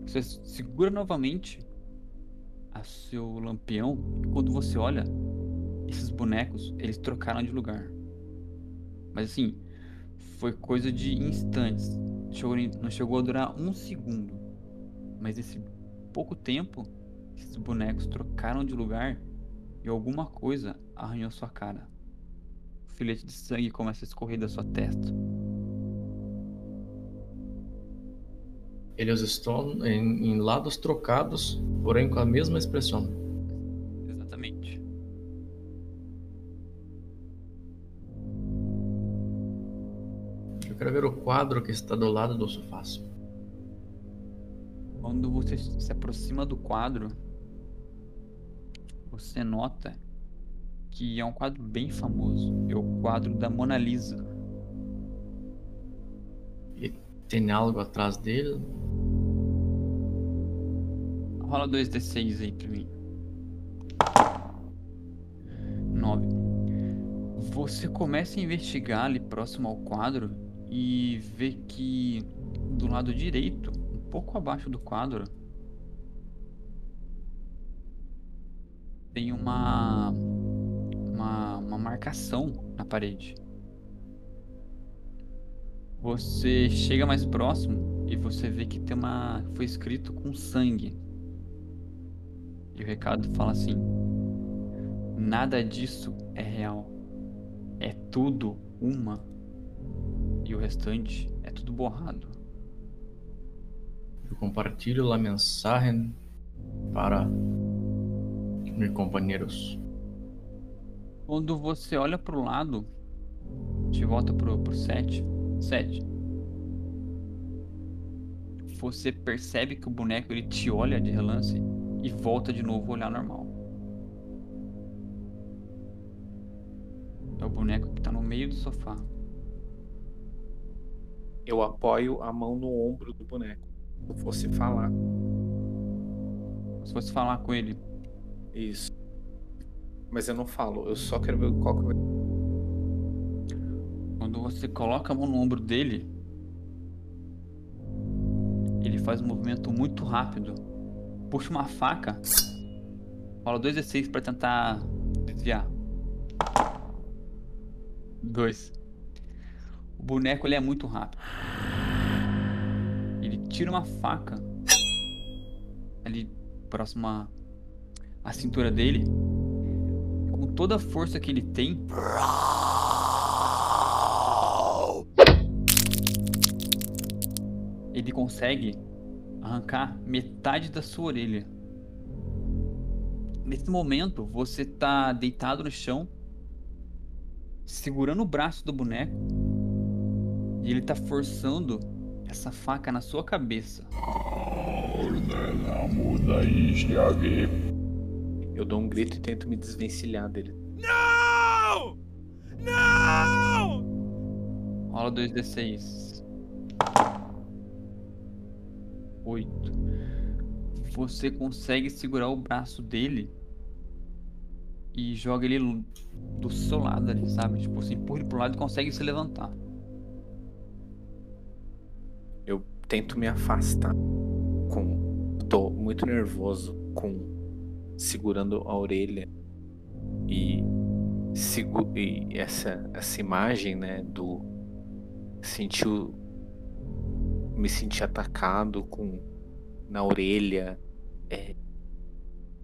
Você segura novamente a seu lampião e quando você olha, esses bonecos, eles trocaram de lugar. Mas assim, foi coisa de instantes. Não chegou a durar um segundo. Mas esse pouco tempo, esses bonecos trocaram de lugar e alguma coisa arranhou sua cara filete de sangue começa a escorrer da sua testa. Eles estão em, em lados trocados, porém com a mesma expressão. Exatamente. Eu quero ver o quadro que está do lado do sofá. Quando você se aproxima do quadro, você nota que é um quadro bem famoso. É o quadro da Mona Lisa. E tem algo atrás dele? Rola 2d6 aí pra mim. 9. Você começa a investigar ali próximo ao quadro e vê que do lado direito, um pouco abaixo do quadro, tem uma uma, uma marcação na parede. Você chega mais próximo e você vê que tem uma. Foi escrito com sangue. E o recado fala assim: Nada disso é real. É tudo uma. E o restante é tudo borrado. Eu compartilho a mensagem para meus companheiros. Quando você olha pro lado, de volta pro, pro 7, 7. Você percebe que o boneco ele te olha de relance e volta de novo a olhar normal. É o boneco que tá no meio do sofá. Eu apoio a mão no ombro do boneco. Se eu fosse falar. Se fosse falar com ele. Isso. Mas eu não falo, eu só quero ver qual que vai. Quando você coloca a mão no ombro dele, ele faz um movimento muito rápido. Puxa uma faca. Rola 2 d6 para tentar desviar. 2. boneco ele é muito rápido. Ele tira uma faca ali próximo à cintura dele. Com toda a força que ele tem. Ele consegue arrancar metade da sua orelha. Nesse momento, você está deitado no chão, segurando o braço do boneco, e ele está forçando essa faca na sua cabeça. Eu dou um grito e tento me desvencilhar dele. Não! Não! Rola 2d6. 8. Você consegue segurar o braço dele e joga ele do seu lado ali, sabe? Tipo, você empurra ele pro lado e consegue se levantar. Eu tento me afastar com. Tô muito nervoso com segurando a orelha e, e essa, essa imagem, né, do sentiu me sentir atacado com na orelha. É,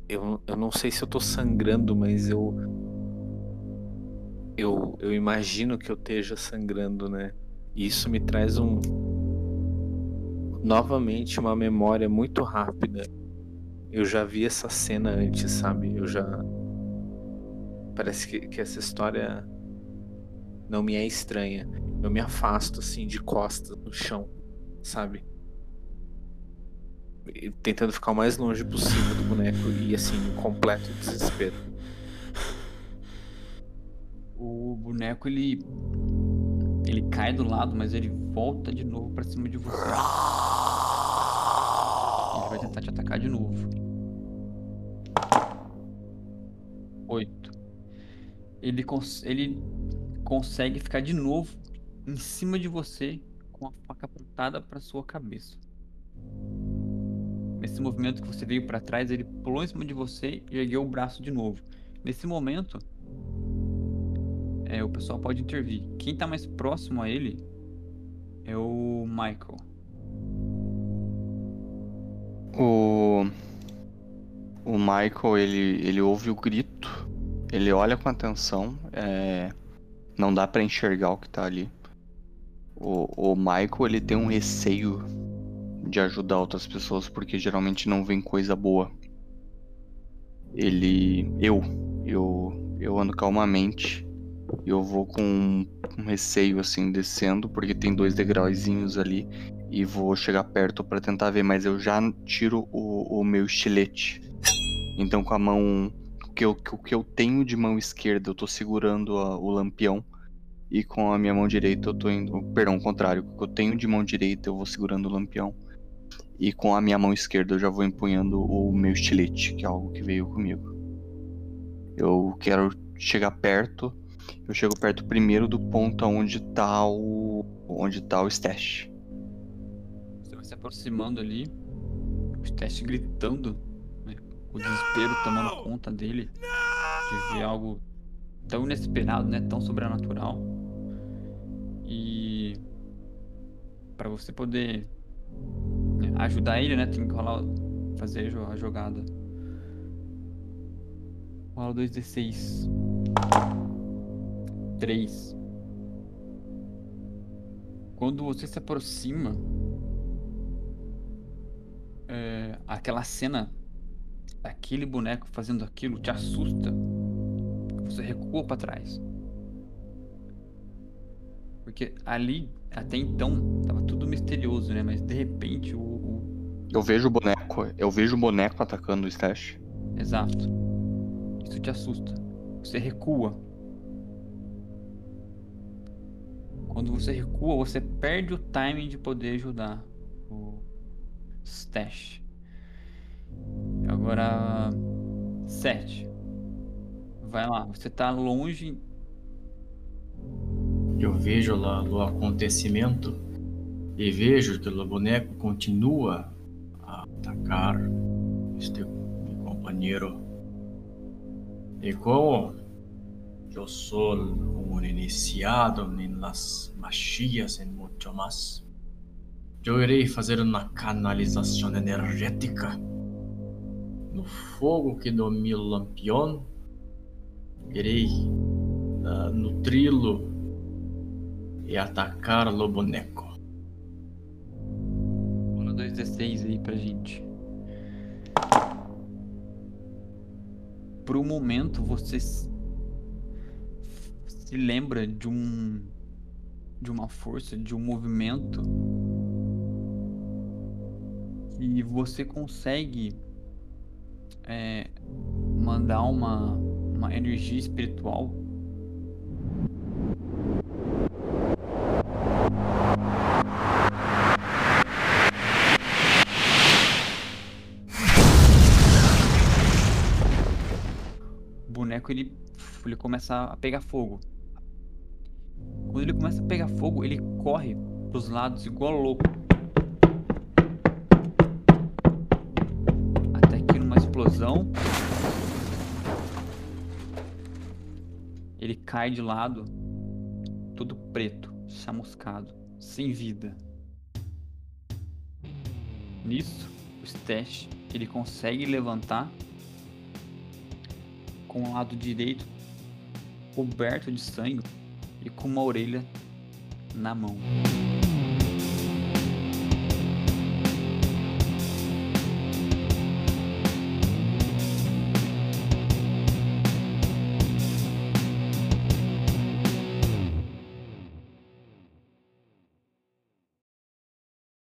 eu, eu não sei se eu tô sangrando, mas eu eu, eu imagino que eu esteja sangrando, né? E isso me traz um novamente uma memória muito rápida. Eu já vi essa cena antes, sabe? Eu já parece que, que essa história não me é estranha. Eu me afasto assim de costas no chão, sabe? E tentando ficar o mais longe possível do boneco e assim, em completo desespero. O boneco ele ele cai do lado, mas ele volta de novo pra cima de você. Ele vai tentar te atacar de novo. Oito. Ele, cons ele consegue ficar de novo em cima de você com a faca apontada para sua cabeça. Nesse movimento que você veio para trás, ele pulou em cima de você e ergueu o braço de novo. Nesse momento, é, o pessoal pode intervir. Quem tá mais próximo a ele é o Michael. O. O Michael, ele, ele ouve o grito, ele olha com atenção, é, não dá para enxergar o que tá ali. O, o Michael, ele tem um receio de ajudar outras pessoas porque geralmente não vem coisa boa. Ele. Eu. Eu, eu ando calmamente eu vou com um receio assim descendo, porque tem dois degrauzinhos ali e vou chegar perto para tentar ver, mas eu já tiro o, o meu estilete. Então com a mão que, eu, que eu tenho de mão esquerda, eu tô segurando a, o lampião e com a minha mão direita eu tô indo, perdão, o contrário, o que eu tenho de mão direita eu vou segurando o lampião e com a minha mão esquerda eu já vou empunhando o meu estilete, que é algo que veio comigo. Eu quero chegar perto eu chego perto primeiro do ponto onde tá o. onde tá o stash. Você vai se aproximando ali, o stash gritando? O desespero tomando conta dele de ver algo tão inesperado, né? Tão sobrenatural. E para você poder né, ajudar ele, né? Tem que rolar, fazer a jogada. Rola 2d6. 3. Quando você se aproxima, é, aquela cena daquele boneco fazendo aquilo te assusta. Você recua para trás. Porque ali, até então, tava tudo misterioso, né? Mas de repente o. o... Eu vejo o boneco. Eu vejo o boneco atacando o Stash. Exato. Isso te assusta. Você recua Quando você recua, você perde o timing de poder ajudar o stash. Agora, 7. Vai lá, você tá longe. Eu vejo lá o acontecimento e vejo que o boneco continua a atacar este meu companheiro. E como Eu sou um iniciado las magias e muito mais. Eu irei fazer uma canalização energética no fogo que do meu lampião. Irei uh, nutri-lo e atacar o boneco. Rola 2d6 aí pra gente. Por um momento você se lembra de um de uma força, de um movimento e você consegue é, mandar uma, uma energia espiritual boneco ele, ele começa a pegar fogo. Quando ele começa a pegar fogo, ele corre pros lados igual louco. Explosão ele cai de lado, todo preto, chamuscado, sem vida. Nisso, o Stash ele consegue levantar com o lado direito coberto de sangue e com uma orelha na mão.